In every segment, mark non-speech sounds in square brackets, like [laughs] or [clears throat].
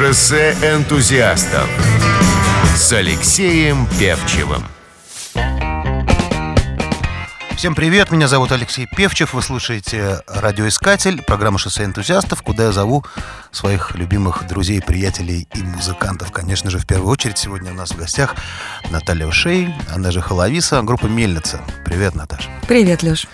Шоссе энтузиастов с Алексеем Певчевым. Всем привет, меня зовут Алексей Певчев, вы слушаете «Радиоискатель», программа «Шоссе энтузиастов», куда я зову своих любимых друзей, приятелей и музыкантов. Конечно же, в первую очередь сегодня у нас в гостях Наталья Ушей, она же Холовиса, группа «Мельница». Привет, Наташа. Привет, Леш.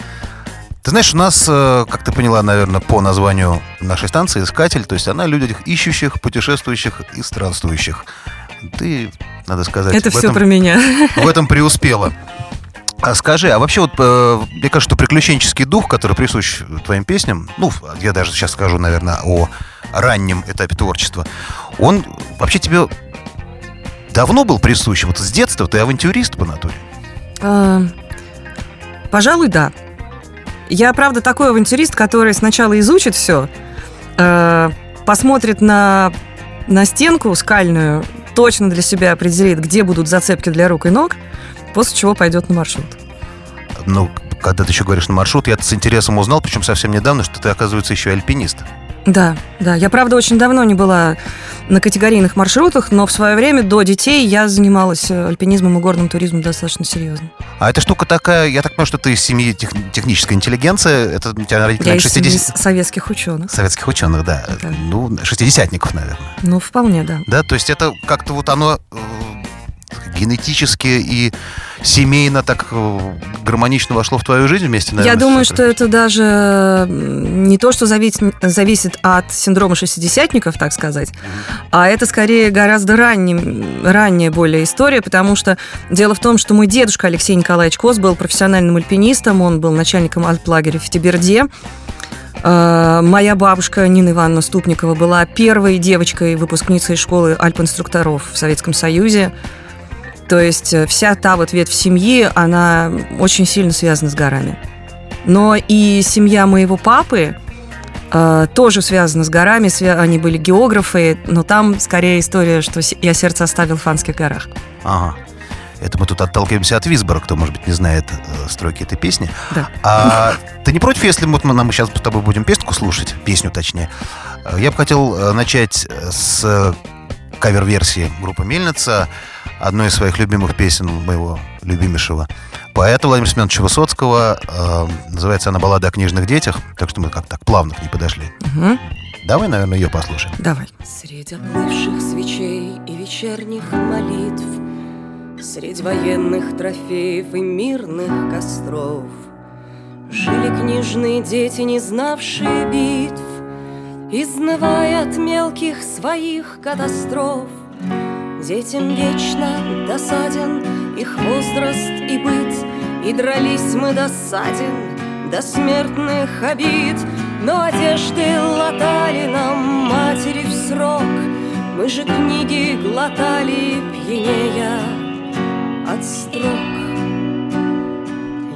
Ты знаешь, у нас, э, как ты поняла, наверное, по названию нашей станции «Искатель», то есть она о людях ищущих, путешествующих и странствующих. Ты, надо сказать... Это все этом, про меня. В этом преуспела. А скажи, а вообще вот, э, мне кажется, что приключенческий дух, который присущ твоим песням, ну, я даже сейчас скажу, наверное, о раннем этапе творчества, он вообще тебе давно был присущ? Вот с детства ты авантюрист по натуре? А, пожалуй, да. Я, правда, такой авантюрист, который сначала изучит все, э, посмотрит на, на стенку скальную, точно для себя определит, где будут зацепки для рук и ног, после чего пойдет на маршрут. Ну, когда ты еще говоришь на маршрут, я с интересом узнал, причем совсем недавно, что ты, оказывается, еще альпинист. Да, да. Я, правда, очень давно не была на категорийных маршрутах, но в свое время до детей я занималась э, альпинизмом и горным туризмом достаточно серьезно. А эта штука такая, я так понимаю, что ты из семьи тех, технической интеллигенции, это у тебя родители я 60... из советских ученых. Советских ученых, да. да. Ну, шестидесятников, наверное. Ну, вполне, да. Да, то есть это как-то вот оно э, генетически и семейно так э, гармонично вошло в твою жизнь вместе, наверное? Я думаю, что это даже не то, что зависит, зависит от синдрома шестидесятников, так сказать, mm-hmm. а это скорее гораздо ранним, ранняя более история, потому что дело в том, что мой дедушка Алексей Николаевич Кос был профессиональным альпинистом, он был начальником альплагеря в Тиберде, э, Моя бабушка Нина Ивановна Ступникова была первой девочкой, выпускницей школы альп-инструкторов в Советском Союзе. То есть э, вся та вот ветвь семьи, она очень сильно связана с горами. Но и семья моего папы э, тоже связана с горами. Они были географы, но там скорее история, что я сердце оставил в Фанских горах. Ага. Это мы тут отталкиваемся от Висбора, кто, может быть, не знает э, строки этой песни. Да. А ты не против, если мы, мы сейчас с тобой будем песенку слушать, песню точнее? Э, я бы хотел э, начать с кавер-версии группы «Мельница» одной из своих любимых песен моего любимейшего поэта Владимира Семеновича Высоцкого. Э, называется она «Баллада о книжных детях». Так что мы как так плавно к ней подошли. Угу. Давай, наверное, ее послушаем. Давай. Среди оплывших свечей и вечерних молитв Средь военных трофеев и мирных костров Жили книжные дети, не знавшие битв Изнывая от мелких своих катастроф Детям вечно досаден их возраст и быт, И дрались мы досаден до смертных обид, Но одежды латали нам матери в срок, Мы же книги глотали пьянея от строк.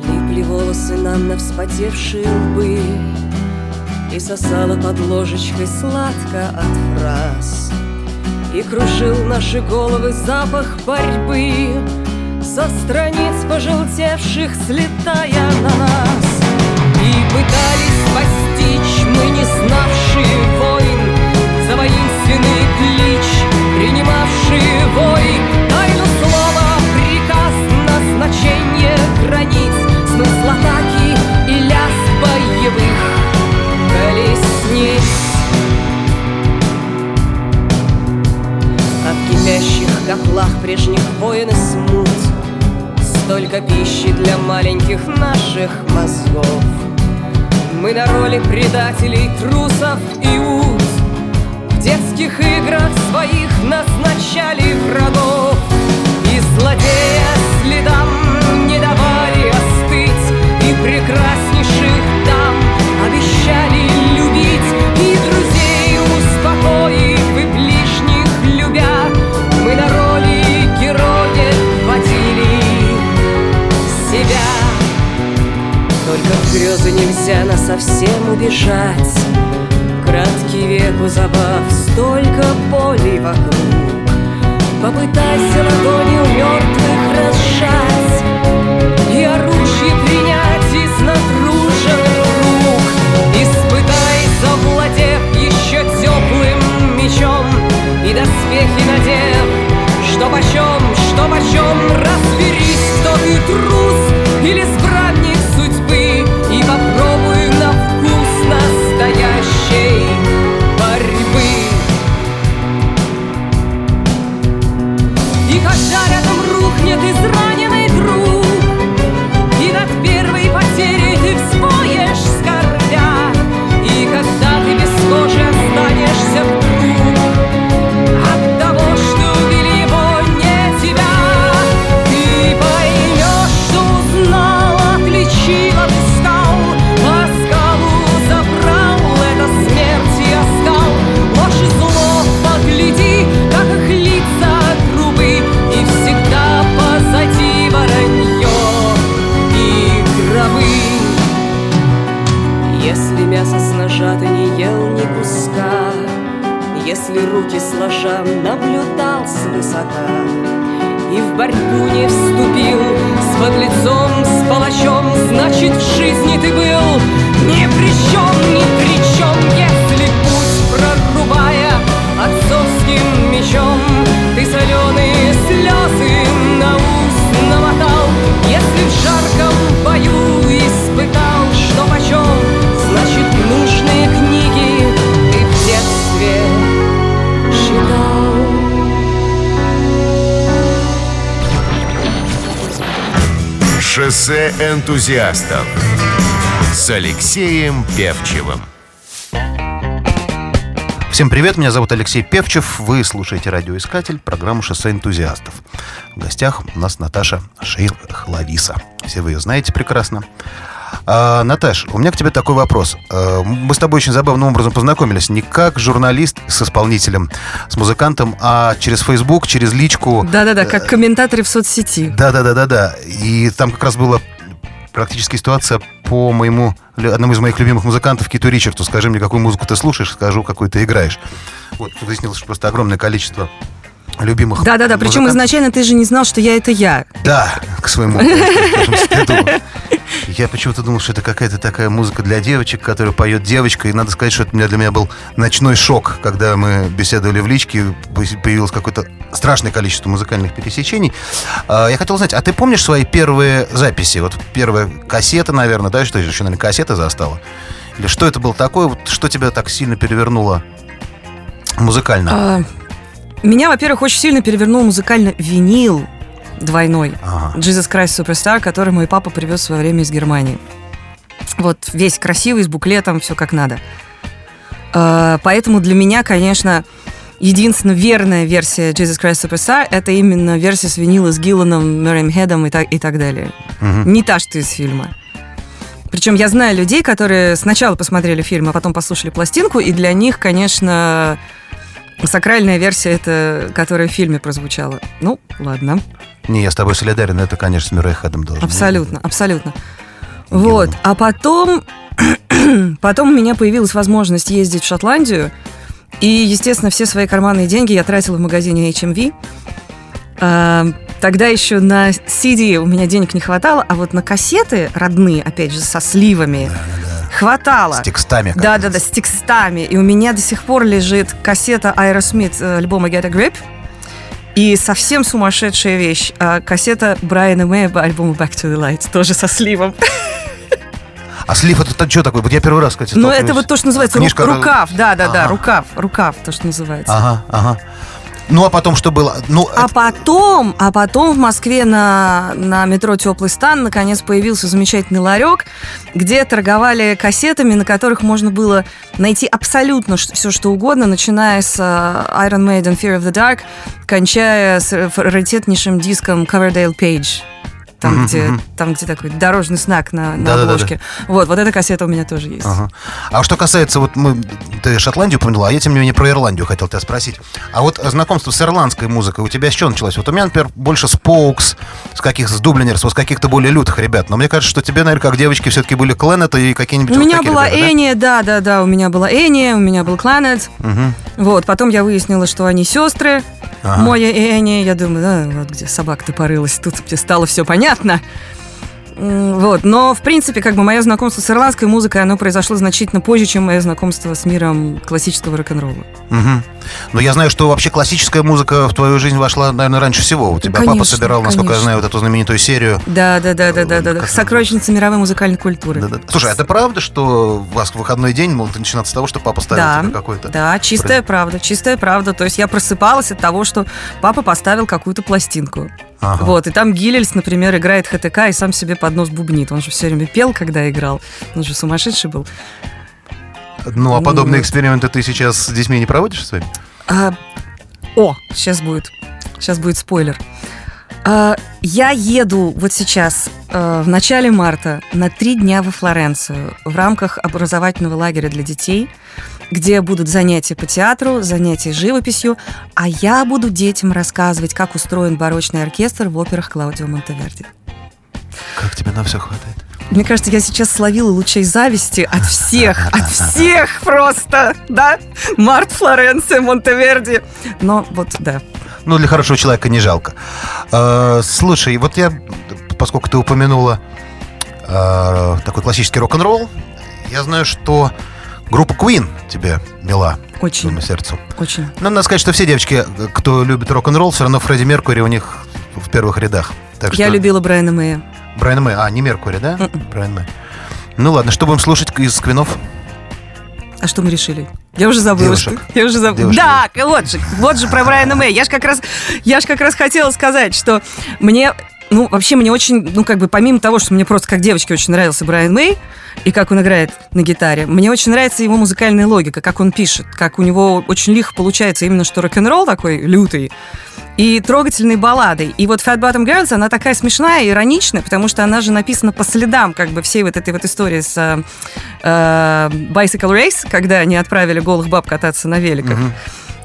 Липли волосы нам на вспотевшие лбы, И сосала под ложечкой сладко от фраз — и кружил наши головы запах борьбы. Со страниц пожелтевших слетая на нас. И пытались постичь мы не знавшие войн За воинственный клич, принимавшие вой. Тайну слова, приказ, назначение границ Смысл атаки и ляс боевых колесниц кипящих котлах прежних войн и смут. Столько пищи для маленьких наших мозгов. Мы на роли предателей, трусов и ут. В детских играх своих назначали врагов. И злодея следам не давали остыть И прекраснейших грезы нельзя на совсем убежать. Краткий век у забав, столько боли вокруг. Попытайся ладони у мертвых разжать. И оружие принять Шоссе энтузиастов с Алексеем Певчевым. Всем привет, меня зовут Алексей Певчев. Вы слушаете радиоискатель, программу «Шоссе энтузиастов». В гостях у нас Наташа Шейх-Лависа. Все вы ее знаете прекрасно. А, Наташ, у меня к тебе такой вопрос. А, мы с тобой очень забавным образом познакомились. Не как журналист с исполнителем, с музыкантом, а через Facebook, через личку. Да-да-да, как комментаторы в соцсети. Да-да-да-да-да. И там как раз была практически ситуация по моему одному из моих любимых музыкантов Киту Ричарду. Скажи мне, какую музыку ты слушаешь, скажу, какую ты играешь. Вот, выяснилось, что просто огромное количество любимых Да-да-да, причем музыкантов. изначально ты же не знал, что я это я. Да, к своему стыду. [laughs] Я почему-то думал, что это какая-то такая музыка для девочек, которую поет девочка. И надо сказать, что это для для меня был ночной шок, когда мы беседовали в личке, появилось какое-то страшное количество музыкальных пересечений. А, Я хотел знать, а ты помнишь свои первые записи? Вот первая кассета, наверное, да, что еще, наверное, кассета застала? Или что это было такое, вот что тебя так сильно перевернуло музыкально? А, Меня, во-первых, очень сильно перевернул музыкально винил двойной. Ага. Jesus Christ Superstar, который мой папа привез в свое время из Германии. Вот весь красивый, с буклетом, все как надо. А, Поэтому для меня, конечно, единственная верная версия Jesus Christ Superstar это именно версия с винила с Гилланом, Мэрием Хедом и так, и так далее. Мгм. Не та, что из фильма. Причем я знаю людей, которые сначала посмотрели фильм, а потом послушали пластинку, и для них, конечно, сакральная версия это, которая в фильме прозвучала. Ну, ладно. Не, я с тобой солидарен, это, конечно, с Мюррей Хедом должен. быть. Абсолютно, абсолютно. Гиллан. Вот. А потом, [clears throat] потом у меня появилась возможность ездить в Шотландию. И, естественно, все свои карманные деньги я тратила в магазине HMV. А, Тогда еще на CD у меня денег не хватало, а вот на кассеты родные, опять же, со сливами, хватало. С текстами. Да, да, да, с текстами. И у меня до сих пор лежит кассета Aerosmith э, альбома Get a Grip. И совсем сумасшедшая вещь. а, Кассета Брайана Мэя по альбому Back to the Light. Тоже со сливом. А слив это что такое? Вот я первый раз, кстати, Ну, это вот то, что называется Книжка- рукав. Да, да, да, рукав. Рукав, то, что называется. Ага, ага. Ну, а потом что было? Ну, А это- потом, а потом в Москве на, на метро Теплый стан наконец появился замечательный ларек, где торговали кассетами, на которых можно было найти абсолютно все, что угодно, начиная с э, Iron Maiden Fear of the Dark, кончая с э, раритетнейшим диском Coverdale Page. Там, Мгм, где, там, где такой дорожный знак на, на обложке. Вот, вот эта кассета у меня тоже есть. Ага. А что касается, вот мы, ты Шотландию упомянула, а я, тем не менее, про Ирландию хотел тебя спросить. А вот знакомство с ирландской музыкой у тебя с чего началось? Вот у меня, например, больше с Поукс, с каких с Дублинерс, вот с каких-то более лютых ребят. Но мне кажется, что тебе, наверное, как девочки, все-таки были Клэнета и какие-нибудь У вот меня была ребята, да? Да, да, да, у меня была Эния, у меня был Кланет. Мгм. Вот, потом я выяснила, что они сестры. Ага. Моя и Эния, я думаю, да, вот где собака-то порылась, тут мне стало все понятно. М, Вот, но, в принципе, как бы мое знакомство с ирландской музыкой, оно произошло значительно позже, чем мое знакомство с миром классического рок-н-ролла. Мгм. Но я знаю, что вообще классическая музыка в твою жизнь вошла, наверное, раньше всего. У тебя папа Конечно, собирал, насколько я конечно. знаю, вот эту знаменитую серию. Да, да, да, да, да, да, да. Сокровищница мировой музыкальной культуры. Да-да. Слушай, а это правда, что у вас в выходной день может начинаться с того, что папа ставит Да, тебе какой-то... да, чистая правда, чистая правда. То есть я просыпалась от того, что папа поставил какую-то пластинку. Ага. Вот, и там Гиллельс, например, играет ХТК и сам себе под нос бубнит. Он же все время пел, когда играл. Он же сумасшедший был. Ну, а подобные Ну. эксперименты ты сейчас с детьми не проводишь своими? А, о, сейчас будет. Сейчас будет спойлер. А, я еду вот сейчас, э, в начале марта, на три дня во Флоренцию в рамках образовательного лагеря для детей, где будут занятия по театру, занятия живописью, а я буду детям рассказывать, как устроен барочный оркестр в операх Клаудио Монтеверди. Как тебе на все хватает? мне кажется, я сейчас словила лучей зависти от всех, [laughs] от всех просто, да? Март, Флоренция, Монтеверди. Но вот, да. Ну, для хорошего человека не жалко. Э, слушай, вот я, поскольку ты упомянула э, такой классический рок-н-ролл, я знаю, что группа Queen тебе мила. Очень. Своему сердцу. Очень. Ну, надо сказать, что все девочки, кто любит рок-н-ролл, все равно Фредди Меркури у них в первых рядах. Так Я что... любила Брайана Мэя. Брайан Мэй. А, не Меркури, да? Мгм. Брайан Мэй. Ну ладно, что будем слушать из Квинов? А что мы решили? Я уже забыла. Девушек. что- Я уже забыла. Девушек. Да, вот же, вот же про Брайана Мэя. Я же как раз, я ж как раз хотела сказать, что мне, ну, вообще мне очень, ну, как бы, помимо того, что мне просто как девочке очень нравился Брайан Мэй, и как он играет на гитаре, мне очень нравится его музыкальная логика, как он пишет, как у него очень лихо получается именно что рок-н-ролл такой лютый, и трогательной балладой. И вот Fat Bottom Girls, она такая смешная ироничная, потому что она же написана по следам как бы всей вот этой вот истории с э, э, Bicycle Race, когда они отправили голых баб кататься на великах.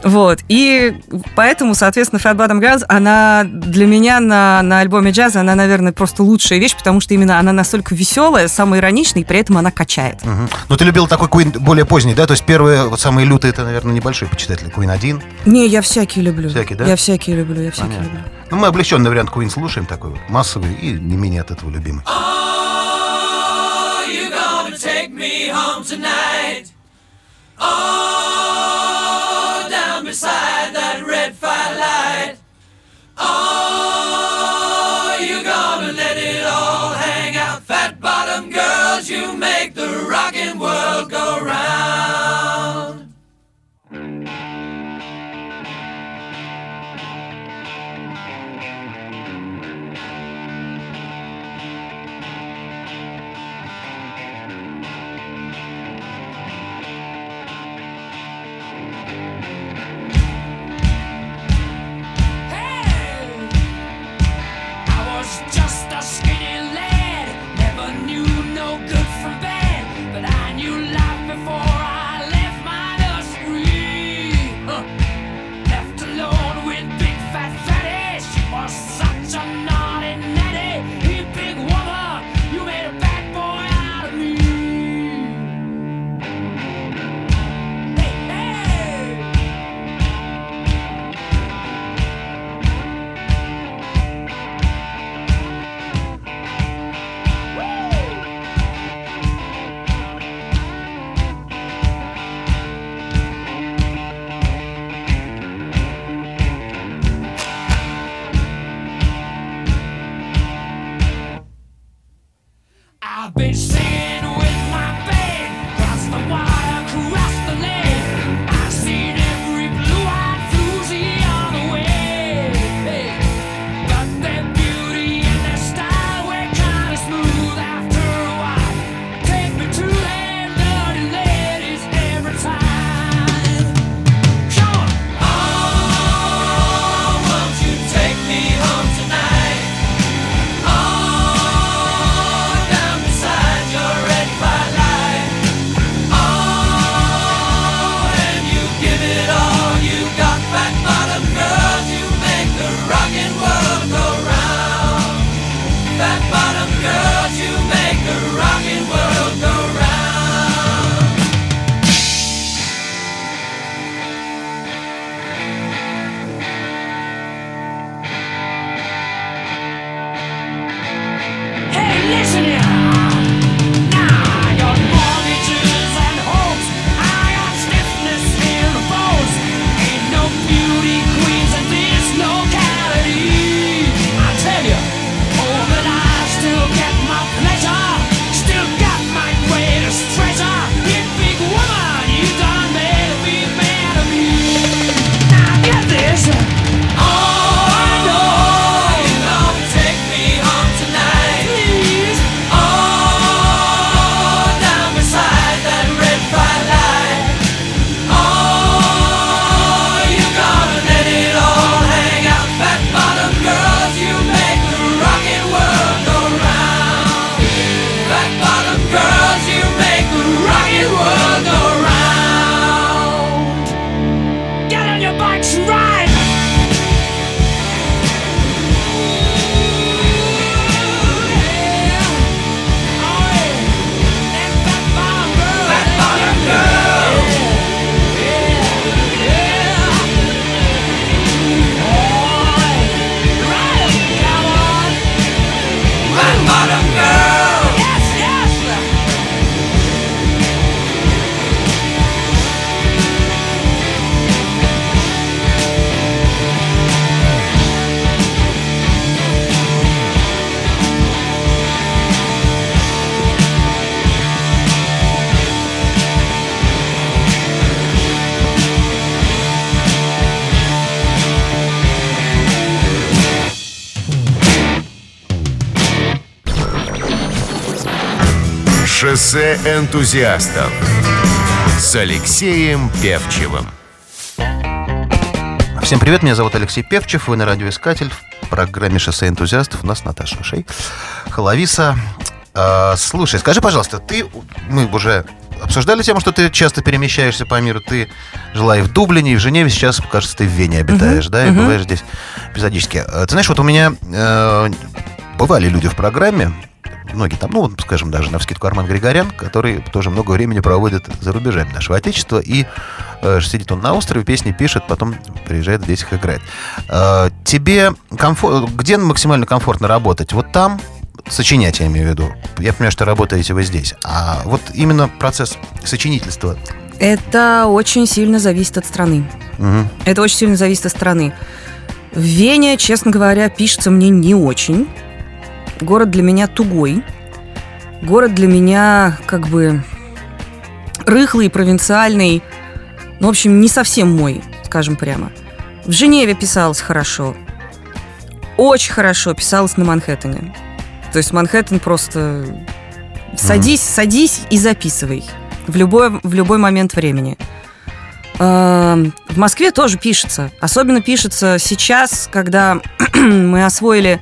Вот. И поэтому, соответственно, Fat Bottom Girls, она для меня на, на альбоме джаза, она, наверное, просто лучшая вещь, потому что именно она настолько веселая, самая ироничная, и при этом она качает. Мгм. Ну, ты любил такой Queen более поздний, да? То есть первые, вот самые лютые, это, наверное, небольшой почитатель. Queen 1. Не, я всякие люблю. Всякие, да? Я всякие люблю, я всякие Понятно. люблю. Ну, мы облегченный вариант Queen слушаем, такой вот, массовый и не менее от этого любимый. you gonna take me home tonight? Oh, Oh, was just a skinny Шоссе энтузиастов с Алексеем Певчевым. Всем привет, меня зовут Алексей Певчев, вы на радиоискатель в программе «Шоссе энтузиастов». У нас Наташа Шей, Холовиса. А, слушай, скажи, пожалуйста, ты, мы уже обсуждали тему, что ты часто перемещаешься по миру. Ты жила и в Дублине, и в Женеве, сейчас, кажется, ты в Вене обитаешь, да, и бываешь здесь периодически. А, Ты знаешь, вот у меня э, бывали люди в программе, многие там, ну, вот, скажем, даже на вскидку Арман Григорян, который тоже много времени проводит за рубежами нашего Отечества, и э, сидит он на острове, песни пишет, потом приезжает здесь их играет. Э, тебе комфор- где максимально комфортно работать? Вот там, сочинять я имею в виду. Я понимаю, что работаете вы здесь. А вот именно процесс сочинительства. Это очень сильно зависит от страны. Мгм. Это очень сильно зависит от страны. В Вене, честно говоря, пишется мне не очень. Город для меня тугой. Город для меня как бы рыхлый, провинциальный. Ну, в общем, не совсем мой, скажем прямо. В Женеве писалось хорошо. Очень хорошо писалось на Манхэттене. То есть Манхэттен просто... Садись, садись и записывай. В любой, в любой момент времени. Эм, В Москве тоже пишется. Особенно пишется сейчас, когда [clears throat] мы освоили,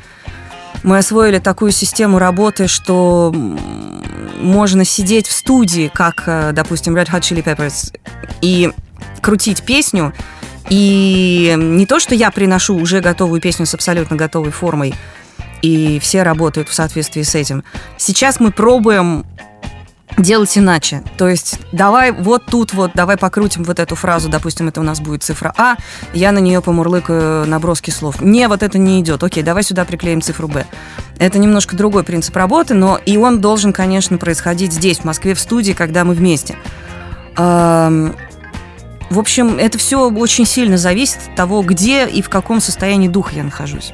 мы освоили такую систему работы, что можно сидеть в студии, как, э, допустим, Red Hot Chili Peppers, и крутить песню. И не то, что я приношу уже готовую песню с абсолютно готовой формой, и все работают в соответствии с этим. Сейчас мы пробуем делать иначе. То есть давай вот тут вот, давай покрутим вот эту фразу, допустим, это у нас будет цифра А, я на нее помурлыкаю наброски слов. Не, вот это не идет. Окей, давай сюда приклеим цифру Б. Это немножко другой принцип работы, но и он должен, конечно, происходить здесь, в Москве, в студии, когда мы вместе. В общем, это все очень сильно зависит от того, где и в каком состоянии духа я нахожусь.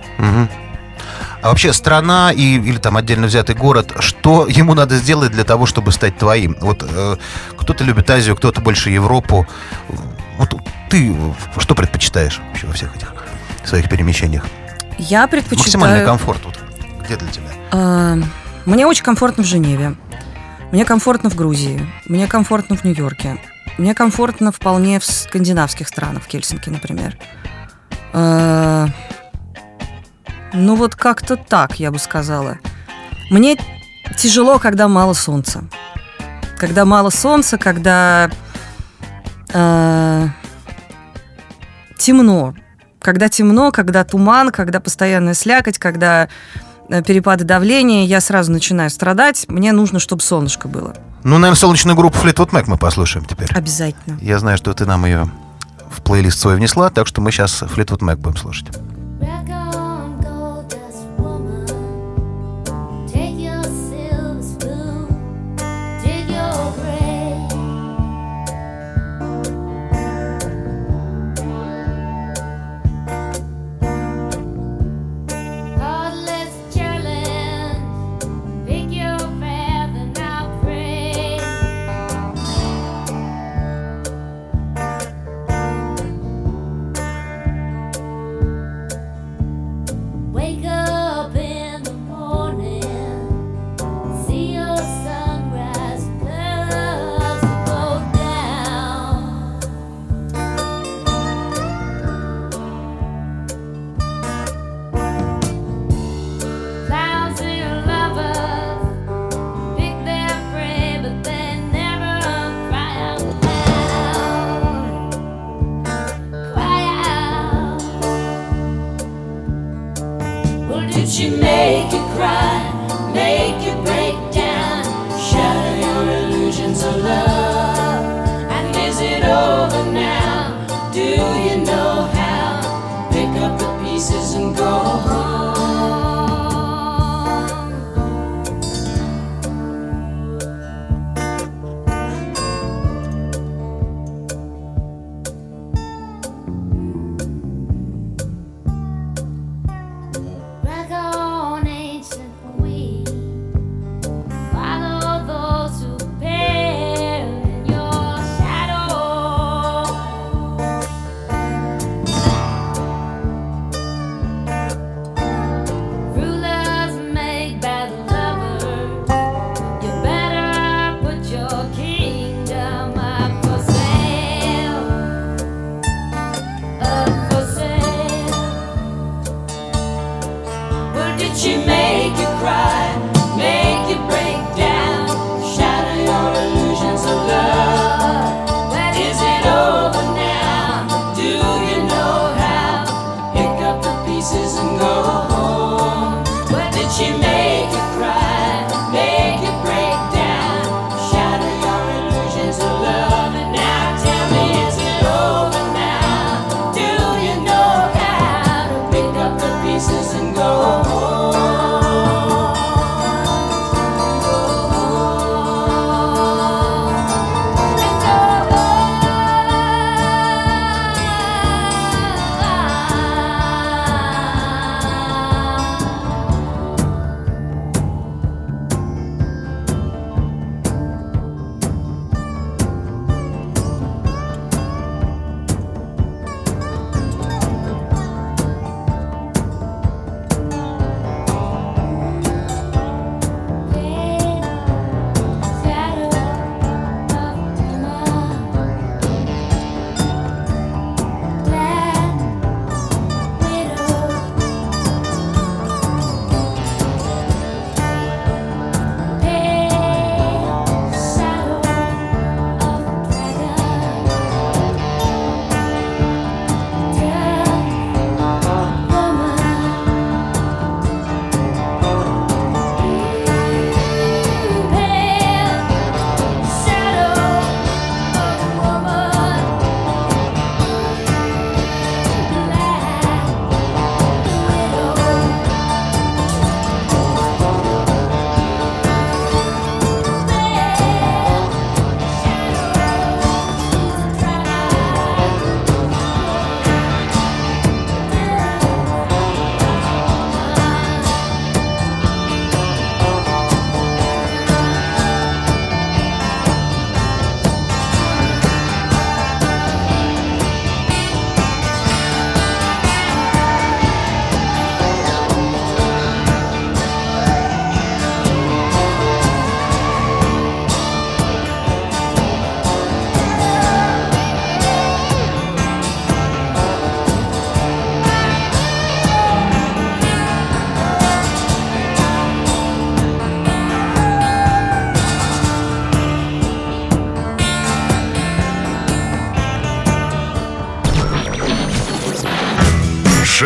А вообще страна и, или там отдельно взятый город, что ему надо сделать для того, чтобы стать твоим? Вот э, кто-то любит Азию, кто-то больше Европу. Вот ты что предпочитаешь вообще во всех этих своих перемещениях? Я предпочитаю... Максимальный комфорт вот. Где для тебя? А, Мне очень комфортно в Женеве. Мне комфортно в Грузии. Мне комфортно в Нью-Йорке. Мне комфортно вполне в скандинавских странах, в Хельсинки, например. А, Ну вот как-то так, я бы сказала. Мне тяжело, когда мало солнца. Когда мало солнца, когда а, темно. Когда темно, когда туман, когда постоянная слякоть, когда э, перепады давления, я сразу начинаю страдать. Мне нужно, чтобы солнышко было. Ну, наверное, солнечную группу Fleetwood Mac мы послушаем теперь. Обязательно. Я знаю, что ты нам ее в плейлист свой внесла, так что мы сейчас Fleetwood Mac будем слушать.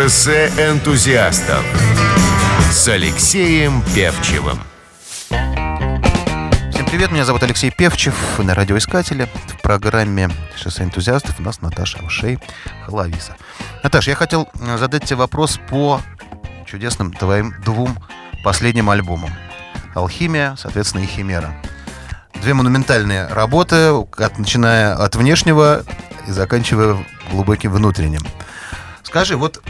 Шоссе энтузиастов с Алексеем Певчевым. Всем привет, меня зовут Алексей Певчев, вы на радиоискателе. В программе «Шоссе энтузиастов» у нас Наташа Ушей Халависа. Наташа, я хотел э, задать тебе вопрос по чудесным твоим двум последним альбомам. «Алхимия», соответственно, и «Химера». Две монументальные работы, от- начиная от внешнего и заканчивая глубоким внутренним. Скажи, вот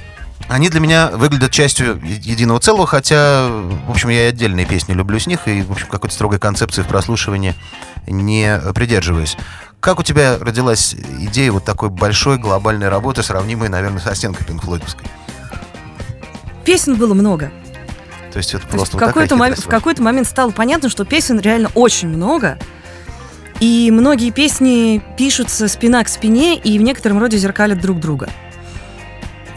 [clears throat] они для меня выглядят частью единого целого, хотя, в общем, я и отдельные песни люблю с них, и, в общем, какой-то строгой концепции в прослушивании не придерживаюсь. Как у тебя родилась идея вот такой большой глобальной работы, сравнимой, наверное, со стенкой Пинкфлойдовской? Песен было много. То есть это То есть просто в вот какой-то, такая мо- хитрость в какой-то момент стало понятно, что песен реально очень много. И многие песни пишутся спина к спине и в некотором роде зеркалят друг друга.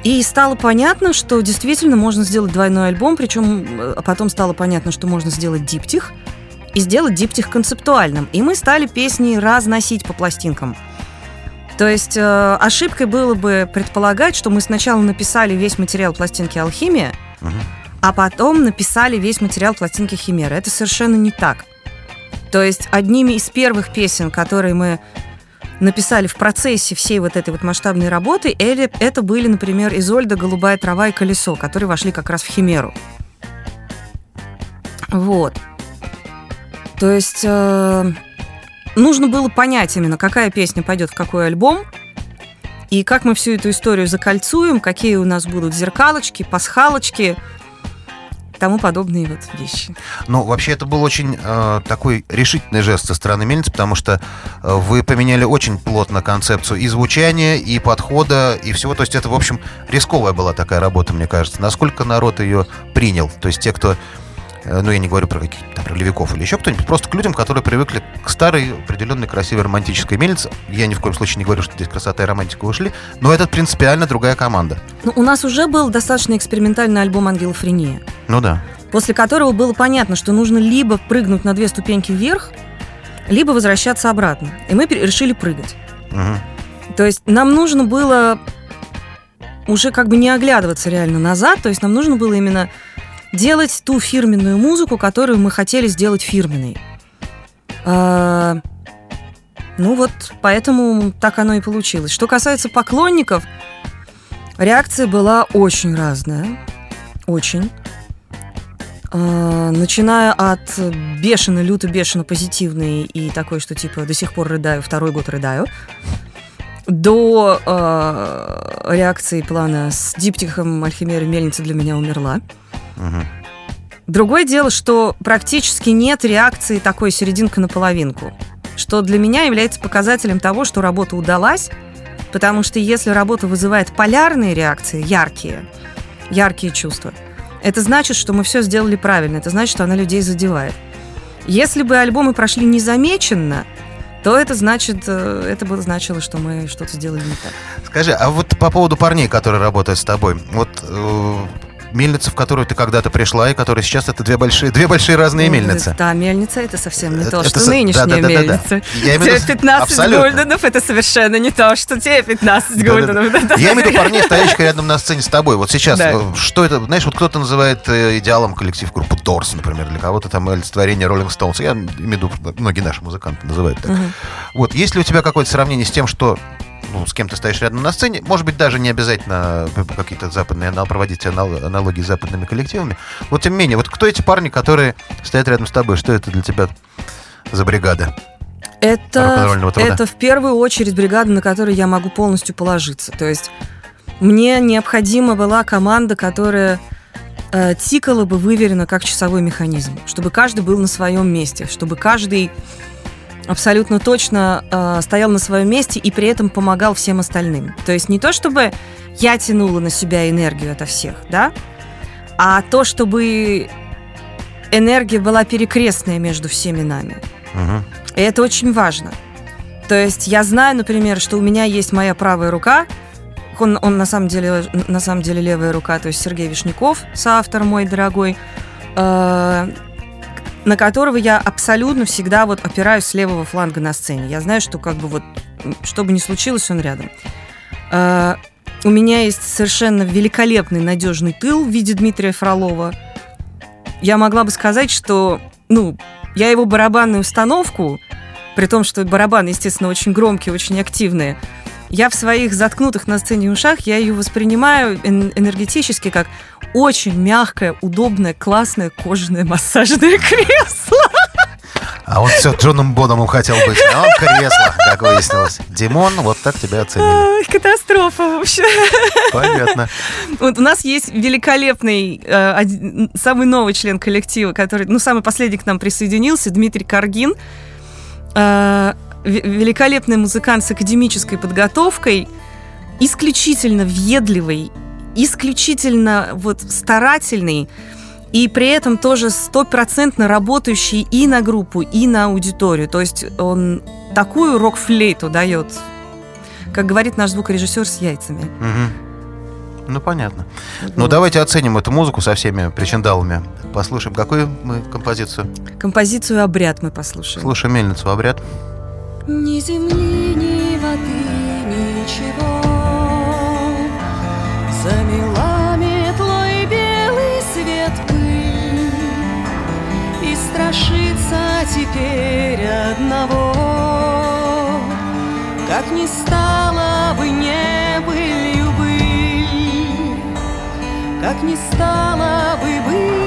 И стало понятно, что действительно можно сделать двойной альбом, причем э, потом стало понятно, что можно сделать диптих и сделать диптих концептуальным. И мы стали песни разносить по пластинкам. То есть э, ошибкой было бы предполагать, что мы сначала написали весь материал пластинки «Алхимия», Мгм. а потом написали весь материал пластинки «Химера». Это совершенно не так. То есть одними из первых песен, которые мы написали в процессе всей вот этой вот масштабной работы, эли- это были, например, «Изольда», «Голубая трава» и «Колесо», которые вошли как раз в «Химеру». Вот. То есть э, нужно было понять именно, какая песня пойдет в какой альбом, и как мы всю эту историю закольцуем, какие у нас будут зеркалочки, пасхалочки, тому подобные вот вещи. Ну, вообще, это был очень э, такой решительный жест со стороны мельницы, потому что э, вы поменяли очень плотно концепцию и звучания, и подхода, и всего. То есть это, в общем, рисковая была такая работа, мне кажется. Насколько народ ее принял? То есть те, кто... э, ну, я не говорю про каких-то про левиков или еще кто-нибудь, просто к людям, которые привыкли к старой, определенной, красивой романтической мельнице. Я ни в коем случае не говорю, что здесь красота и романтика ушли, но это принципиально другая команда. Ну, у нас уже был достаточно экспериментальный альбом «Ангелофрения», Ну да. после которого было понятно, что нужно либо прыгнуть на две ступеньки вверх, либо возвращаться обратно. И мы решили прыгать. Мгм. То есть нам нужно было уже как бы не оглядываться реально назад, то есть нам нужно было именно делать ту фирменную музыку, которую мы хотели сделать фирменной. А, ну вот, поэтому так оно и получилось. Что касается поклонников, реакция была очень разная. Очень. А, начиная от бешено, люто, бешено позитивной и такой, что типа до сих пор рыдаю, второй год рыдаю, до э, реакции плана с диптихом Альхимера Мельница для меня умерла. Мгм. Другое дело, что практически нет реакции такой серединка на половинку, что для меня является показателем того, что работа удалась, потому что если работа вызывает полярные реакции, яркие, яркие чувства, это значит, что мы все сделали правильно, это значит, что она людей задевает. Если бы альбомы прошли незамеченно, то это значит, э, это бы значило, что мы что-то сделали не так. Скажи, а вот по поводу парней, которые работают с тобой, вот э, мельница, в которую ты когда-то пришла, и которая сейчас это две большие, две большие разные мельницы. Да, мельница это совсем не то, это что со- нынешняя мельница. Я имею в Те виду- 15 абсолютно. гульденов это совершенно не то, что те 15 Да-да-да. гульденов. Я имею в виду парней, стоящих рядом на сцене с тобой. Вот сейчас, Да. э, что это, знаешь, вот кто-то называет э, идеалом коллектив группу Дорс, например, для кого-то там олицетворение Роллинг Стоунс. Я имею в виду, многие наши музыканты называют так. Вот, есть ли у тебя какое-то сравнение с тем, что ну, с кем ты стоишь рядом на сцене, может быть, даже не обязательно э, какие-то западные, проводить анал- аналогии с западными коллективами. Вот, тем не менее, вот кто эти парни, которые стоят рядом с тобой? Что это для тебя за бригада? Это, это в первую очередь бригада, на которую я могу полностью положиться. То есть мне необходима была команда, которая э, тикала бы выверенно как часовой механизм, чтобы каждый был на своем месте, чтобы каждый абсолютно точно э, стоял на своем месте и при этом помогал всем остальным. То есть не то, чтобы я тянула на себя энергию ото всех, да, а то, чтобы энергия была перекрестная между всеми нами. Мгм. И это очень важно. То есть я знаю, например, что у меня есть моя правая рука, он, он на, самом деле, на самом деле левая рука, то есть Сергей Вишняков, соавтор мой дорогой, э, на которого я абсолютно всегда вот опираюсь с левого фланга на сцене. Я знаю, что как бы вот, что бы ни случилось, он рядом. Э, У меня есть совершенно великолепный надежный тыл в виде Дмитрия Фролова. Я могла бы сказать, что, ну, я его барабанную установку, при том, что барабаны, естественно, очень громкие, очень активные, я в своих заткнутых на сцене ушах, я ее воспринимаю эн- энергетически как очень мягкое, удобное, классное кожаное массажное [laughs] кресло. А он все Джоном Боном хотел быть. А он кресло, как выяснилось. Димон, вот так тебя оценили. Катастрофа вообще. Понятно. Вот у нас есть великолепный, э, самый новый член коллектива, который, ну, самый последний к нам присоединился, Дмитрий Каргин. Ве- великолепный музыкант с академической подготовкой, исключительно въедливый, исключительно вот старательный, и при этом тоже стопроцентно работающий и на группу, и на аудиторию. То есть он такую рок-флейту дает, как говорит наш звукорежиссер, с яйцами. Мгм. Ну, понятно. Ну, Вот. давайте оценим эту музыку со всеми причиндалами. Послушаем, какую мы композицию? Композицию «Обряд» мы послушаем. Слушаем мельницу обряд. Ни земли, ни воды, ничего. Замела метлой белый свет пыль И страшится теперь одного. Как не стало бы небылью быль Как не стало бы быль,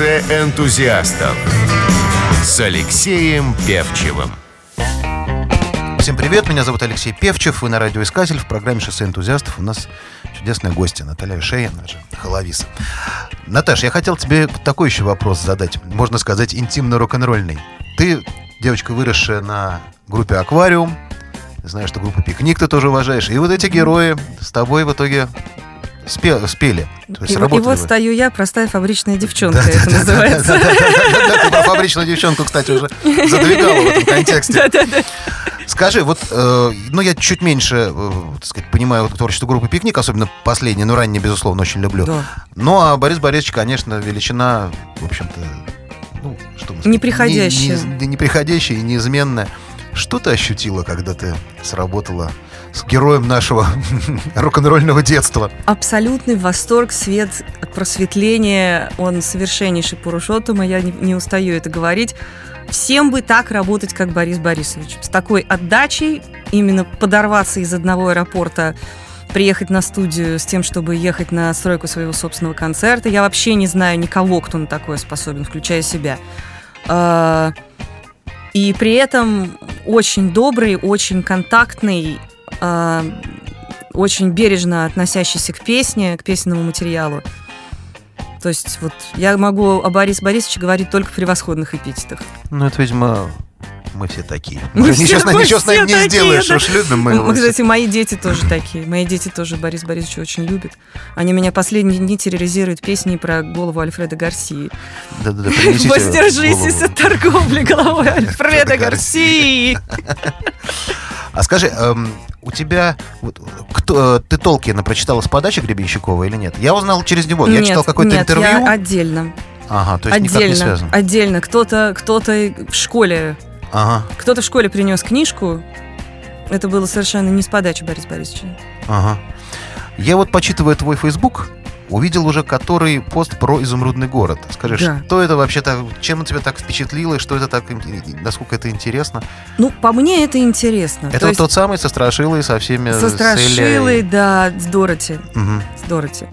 Шоссе энтузиастов с Алексеем Певчевым. Всем привет, меня зовут Алексей Певчев, вы на радиоискатель в программе «Шоссе энтузиастов». У нас чудесная гостья Наталья Вишея, наша Халависа. Наташ, я хотел тебе такой еще вопрос задать, можно сказать, интимно-рок-н-ролльный. Ты девочка, выросшая на группе «Аквариум», знаю, что группу «Пикник» ты тоже уважаешь, и вот эти герои с тобой в итоге спе- спели. То есть И, и вот вы. стою я, простая фабричная девчонка, это называется. Ты про фабричную девчонку, кстати, уже задвигала в этом контексте. Скажи, вот, э, ну, я чуть меньше, э, так сказать, понимаю вот творчество группы «Пикник», особенно последнее, но раннее, безусловно, очень люблю. Да. Ну, а Борис Борисович, конечно, величина, в общем-то, ну, что мы Неприходящая. не- не- неприходящая и неизменная. Что ты ощутила, когда ты сработала с героем нашего [laughs] рок-н-ролльного детства? Абсолютный восторг, свет, просветление. Он совершеннейший Пурушоттама, я не, не устаю это говорить. Всем бы так работать, как Борис Борисович. С такой отдачей, именно подорваться из одного аэропорта, приехать на студию с тем, чтобы ехать на стройку своего собственного концерта. Я вообще не знаю никого, кто на такое способен, включая себя. А, И при этом очень добрый, очень контактный, очень бережно относящийся к песне, к песенному материалу. То есть вот я могу о Борисе Борисовиче говорить только в превосходных эпитетах. Ну, это, видимо, мы все такие. Мы ничего, все- нами- мы ничего с нами не такие, сделаешь, да. уж любим мы его. Кстати, мои дети тоже такие. Мои дети тоже Борис Борисовича очень любят. Они меня последние дни терроризируют песней про голову Альфреда Гарсии. Да-да-да, Воздержитесь от торговли головой [laughs] Альфреда Гарсии. [laughs] А скажи, эм, у тебя вот, кто, э, ты Толкина прочитала с подачи Гребенщикова или нет? Я узнал через него. Я Нет, читал какое-то нет, интервью. я отдельно. Ага, то есть никак не Отдельно. связано. Отдельно. Кто-то кто-то в школе Ага, Кто-то в школе принес книжку. Это было совершенно не с подачи Бориса Борисовича. ага. Я вот, почитывая твой Facebook, увидел уже который пост про изумрудный город. Скажи, Да. что это вообще-то, чем тебя так впечатлило, и что это так, насколько это интересно? Ну, по мне это интересно. это То вот есть тот самый со Страшилой, со всеми... со Страшилой, Элей. да, с Дороти. Мгм. С Дороти.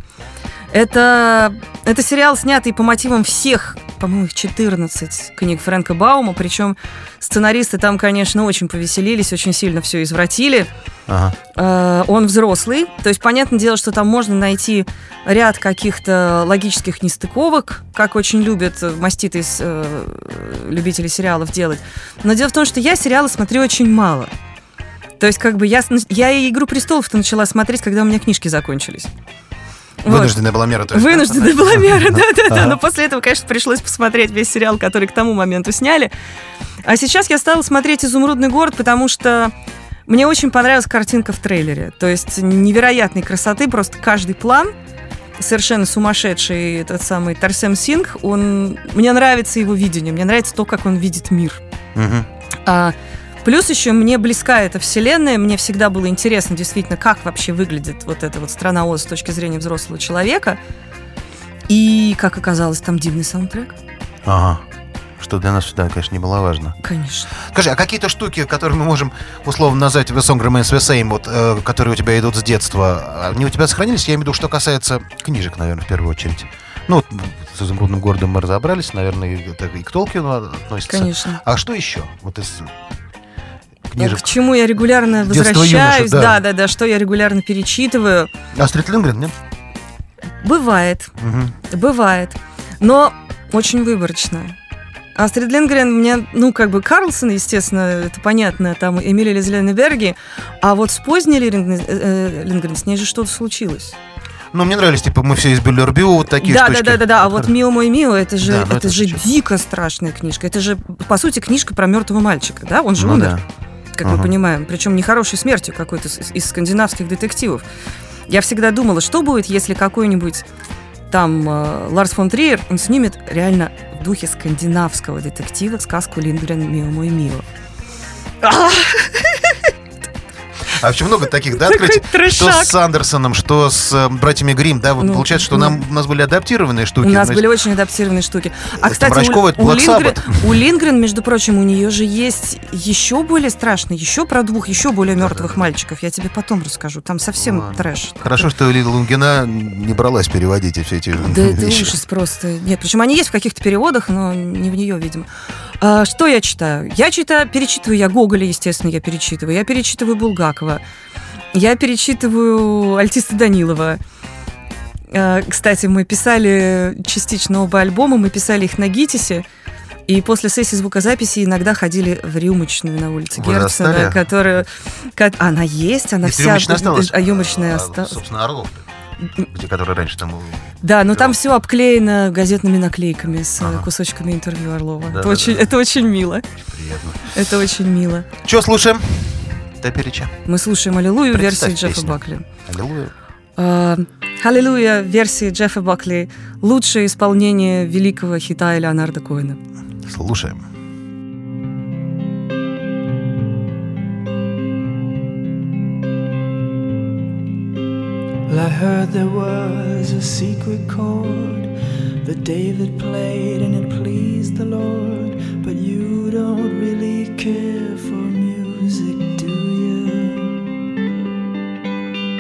Это, это сериал, снятый по мотивам всех, по-моему, их 14 книг Фрэнка Баума. Причем сценаристы там, конечно, очень повеселились, очень сильно все извратили. Ага. Э, он взрослый. То есть, понятное дело, что там можно найти ряд каких-то логических нестыковок, как очень любят маститые э, любители сериалов делать. Но дело в том, что я сериалы смотрю очень мало. То есть, как бы я, я и «Игру престолов»-то начала смотреть, когда у меня книжки закончились. Вынужденная была мера. то есть, да? Вынужденная была мера, [laughs] да-да-да. Но после этого, конечно, пришлось посмотреть весь сериал, который к тому моменту сняли. А сейчас я стала смотреть «Изумрудный город», потому что мне очень понравилась картинка в трейлере. То есть невероятной красоты, просто каждый план совершенно сумасшедший этот самый Тарсем Сингх, он... Мне нравится его видение, мне нравится то, как он видит мир. Мгм. А, плюс еще мне близка эта вселенная, мне всегда было интересно действительно, как вообще выглядит вот эта вот страна Оз с точки зрения взрослого человека. И, как оказалось, там дивный саундтрек. Ага. Что для нас всегда, конечно, не было важно. Конечно. Скажи, а какие-то штуки, которые мы можем условно назвать The Song Remains the Same, вот, э, которые у тебя идут с детства, они у тебя сохранились? Я имею в виду, что касается книжек, наверное, в первую очередь. Ну, вот с «Изумрудным городом» мы разобрались, наверное, это и к Толкину относится. Конечно. А что еще? Вот из книжек. К чему я регулярно возвращаюсь, юноши, да. да, да, да, что я регулярно перечитываю. Астрид Лингрен, нет? Бывает, Мгм. бывает, но очень выборочно. Астрид Лингрен мне, ну, как бы Карлсон, естественно, это понятно, там Эмилия Лизленберги, а вот с поздней Лингрен, э, Лингрен с ней же что-то случилось. Ну, мне нравились, типа, мы все из Бюллербю, вот такие да, штучки. да, да, да, да. А вот Мио мой Мио, это же, Да, ну это это же дико страшная книжка. Это же, по сути, книжка про мертвого мальчика, да? Он же Ну умер, да. Как Ага. мы понимаем. Причем нехорошей смертью какой-то из, из скандинавских детективов. Я всегда думала, что будет, если какой-нибудь там э, Ларс фон Триер, он снимет реально в духе скандинавского детектива сказку Линдгрен «Мио мой Мио». А очень много таких, да, открытий? Что с Андерсоном, что с э, братьями Грим, да, Ну, получается, что ну. нам, у нас были адаптированные штуки. У нас были очень адаптированные штуки. А, кстати, Мрачкова, у, Лингрен, Sabbath. у Лингрен, между прочим, у нее же есть еще более страшный, еще про двух, еще более мертвых мальчиков. Я тебе потом расскажу. Там совсем Ладно. трэш. Хорошо, что Лила Лунгина не бралась переводить все эти Да это ужас просто. Нет, причем они есть в каких-то переводах, но не в нее, видимо. А, что я читаю? Я читаю, перечитываю я Гоголя, естественно, я перечитываю. Я перечитываю Булгакова. Я перечитываю Альтиста Данилова. А, Кстати, мы писали частично оба альбома, мы писали их на ГИТИСе. И после сессии звукозаписи иногда ходили в рюмочную на улице Вы Герцена, достали? которая... ко- Она есть, она Ведь вся... рюмочная осталась. А юморочная А, осталась. Собственно, Орлов, где который раньше там... Да, но там все обклеено газетными наклейками с э, Ага. кусочками интервью Орлова. Да, это, да, очень, да. это очень мило. Приятно. Это очень мило. Че слушаем? До переча. Мы слушаем Аллилуйю Представь версии Джеффа песню. Бакли. Аллилуйя. А, Аллилуйя версии Джеффа Бакли. Лучшее исполнение великого хита Леонарда Коэна. Слушаем. Well, I heard there was a secret chord that David played and it pleased the Lord. But you don't really care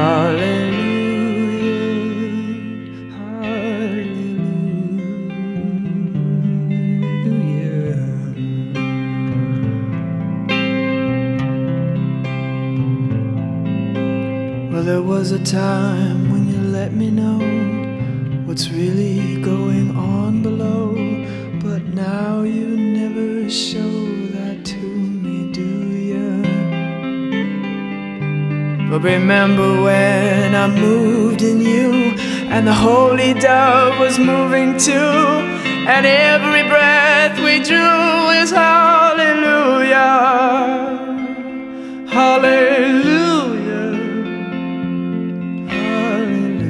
Hallelujah. Hallelujah. Well, there was a time remember when I moved in you, and the holy dove was moving too, and every breath we drew is hallelujah, hallelujah, hallelujah,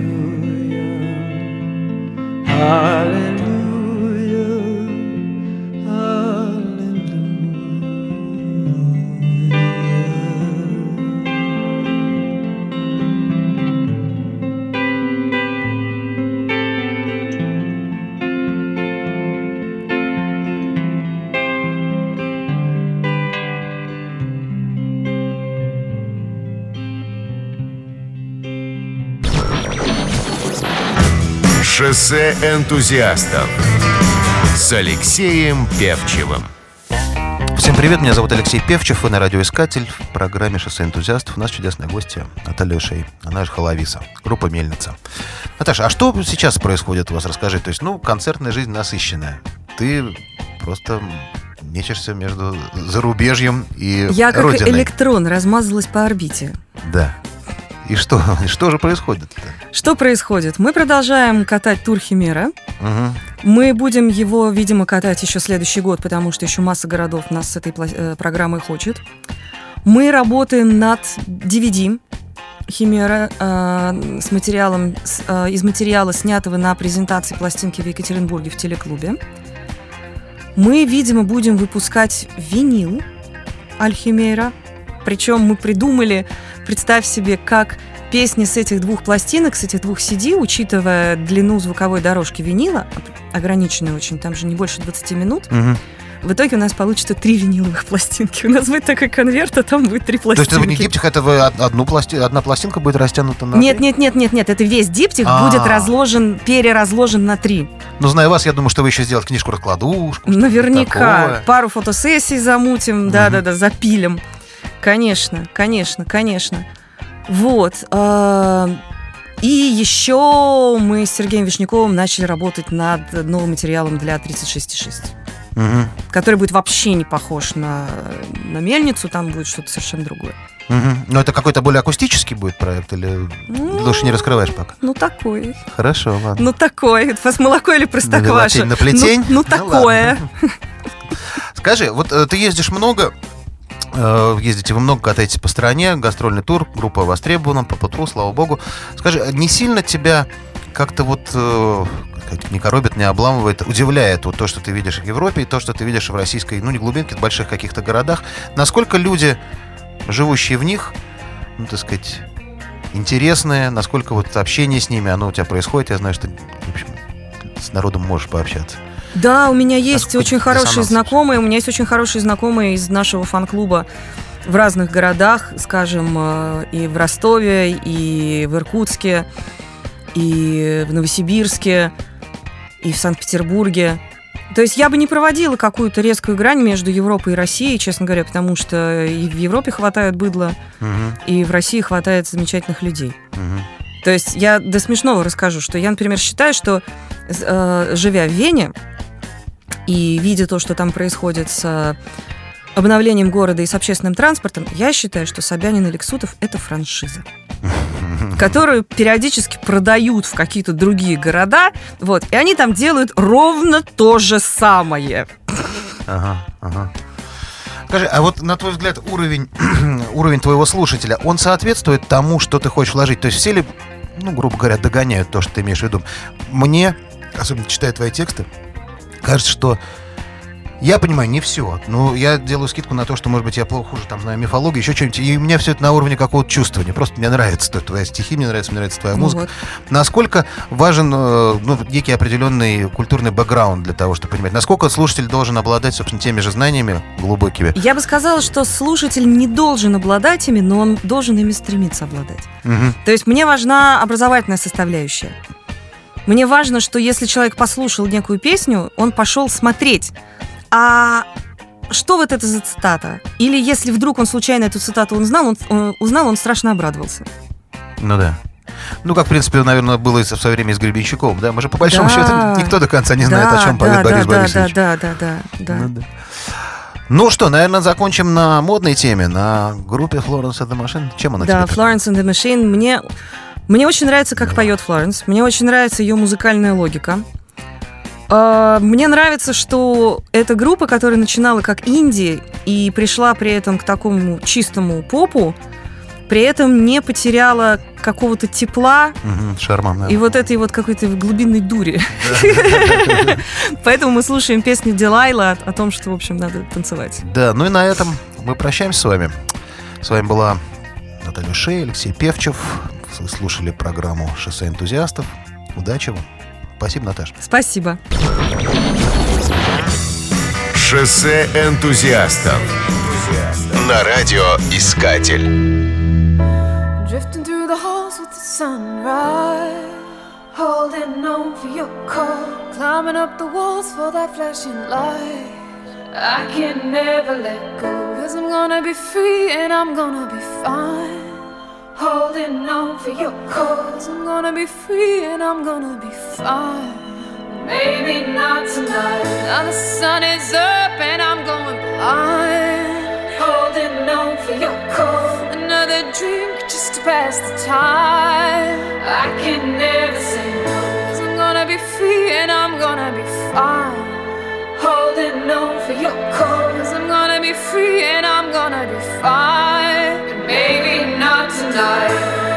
hallelujah, Шоссе энтузиастов с Алексеем Певчевым. Всем привет, меня зовут Алексей Певчев, вы на радиоискатель в программе «Шоссе энтузиастов». У нас чудесная гостья Наталья Шей, она же Холовиса, группа «Мельница». Наташа, а что сейчас происходит у вас, расскажи. То есть, ну, концертная жизнь насыщенная. Ты просто мечешься между зарубежьем и Я как родиной. электрон размазалась по орбите. Да. И что? [laughs] И что же происходит? Что происходит? Мы продолжаем катать тур Химера. Угу. Мы будем его, видимо, катать еще следующий год, потому что еще масса городов нас с этой э, программой хочет. Мы работаем над DVD Химера э, с материалом, с, э, из материала, снятого на презентации пластинки в Екатеринбурге в телеклубе. Мы, видимо, будем выпускать винил Альхимера. Причем мы придумали, представь себе, как песни с этих двух пластинок, с этих двух CD, учитывая длину звуковой дорожки винила, ограниченную очень, там же не больше 20 минут, Угу. в итоге у нас получится три виниловых пластинки. [laughs] У нас будет такой конверт, а там будет три То есть пластинки. это будет не диптих, это вы од- одну пласти... одна пластинка будет растянута на... Нет, нет, нет, нет, нет, это весь диптих А. будет разложен, переразложен на три. Ну, зная вас, я думаю, что вы еще сделаете книжку-раскладушку. Наверняка. Пару фотосессий замутим, да-да-да, запилим. Конечно, конечно, конечно. Вот. а, И еще мы с Сергеем Вишняковым начали работать над новым материалом для 36,6, Мгм. который будет вообще не похож на, на мельницу, там будет что-то совершенно другое. Мгм. Но это какой-то более акустический будет проект или Ну, лучше не раскрываешь пока? Ну, такой. Хорошо, ладно. Ну, такой. Это молоко или простокваша? на плетень? Ну, ну, Ну, такое. [laughs] Скажи, вот э, ты ездишь много, э, ездите вы много, катаетесь по стране, гастрольный тур, группа востребована, по ПТУ, слава богу. Скажи, а не сильно тебя как-то вот э, не коробит, не обламывает, удивляет вот то, что ты видишь в Европе, и то, что ты видишь в российской, ну, не глубинке, в больших каких-то городах. Насколько люди, живущие в них, ну, так сказать, интересные, насколько вот общение с ними, оно у тебя происходит, я знаю, что, в общем, с народом можешь пообщаться. Да, у меня есть Насколько очень хорошие знакомые. У меня есть очень хорошие знакомые из нашего фан-клуба в разных городах, скажем, э, и в Ростове, и в Иркутске, и в Новосибирске, и в Санкт-Петербурге. То есть я бы не проводила какую-то резкую грань между Европой и Россией, честно говоря, потому что и в Европе хватает быдла, Мгм, и в России хватает замечательных людей. мгм. То есть я до смешного расскажу, что я, например, считаю, что э, живя в Вене и видя то, что там происходит с э, обновлением города и с общественным транспортом, я считаю, что Собянин и Лексутов – это франшиза [laughs] которую периодически продают в какие-то другие города, вот, и они там делают ровно то же самое. Ага, ага. Скажи, а вот на твой взгляд уровень, [clears throat] уровень твоего слушателя, он соответствует тому, что ты хочешь вложить? То есть все ли, ну, грубо говоря, догоняют то, что ты имеешь в виду? Мне, особенно читая твои тексты, кажется, что я понимаю, не все. Но я делаю скидку на то, что, может быть, я плохо хуже там знаю мифологию, еще что-нибудь. И у меня все это на уровне какого-то чувствования. Просто мне нравится твои стихи, мне нравится, мне нравится твоя Ну музыка. вот. Насколько важен э, ну, некий определенный культурный бэкграунд для того, чтобы понимать, насколько слушатель должен обладать, собственно, теми же знаниями глубокими. Я бы сказала, что слушатель не должен обладать ими, но он должен ими стремиться обладать. Мгм. То есть мне важна образовательная составляющая. Мне важно, что если человек послушал некую песню, он пошел смотреть. А что вот это за цитата? Или если вдруг он случайно эту цитату узнал, он, он узнал, он страшно обрадовался. Ну да. Ну, как, в принципе, наверное, было и в свое время с Гребенщиковым, да? Мы же, по большому Да. счету, [laughs] никто до конца не знает, да, о чем да, поет да, Борис да, Борисович. Да, да, да, да, да. Ну, да. Ну что, наверное, закончим на модной теме, на группе Florence and the Machine. Чем она Да, тебе? так? Florence and the Machine. Мне, мне очень нравится, как поет Флоренс. Мне очень нравится ее музыкальная логика. А, Мне нравится, что эта группа, которая начинала как инди и пришла при этом к такому чистому попу, при этом не потеряла какого-то тепла да. и вот этой вот какой-то глубинной дури. [laughs] Поэтому мы слушаем песню Дилайла о том, что, в общем, надо танцевать. Да, ну и на этом мы прощаемся с вами. С вами была Наталья Шей, Алексей Певчев. Вы слушали программу «Шоссе энтузиастов». Удачи вам. Спасибо, Наташа. Спасибо. Шоссе энтузиастов на радиоискатель. Drifting through the halls with the sunrise. Holding on for your call. Climbing up the walls for that flashing light. I can never let go. Cause I'm gonna be free and I'm gonna be fine. Holding on for your cause. I'm gonna be free and I'm gonna be fine. Maybe not tonight. Now the sun is up and I'm going blind. Holding on for your cause. Another drink just to pass the time. I can never say no. Cause I'm gonna be free and I'm gonna be fine. Holding on for your cause. I'm gonna be free and I'm gonna be fine. But maybe die.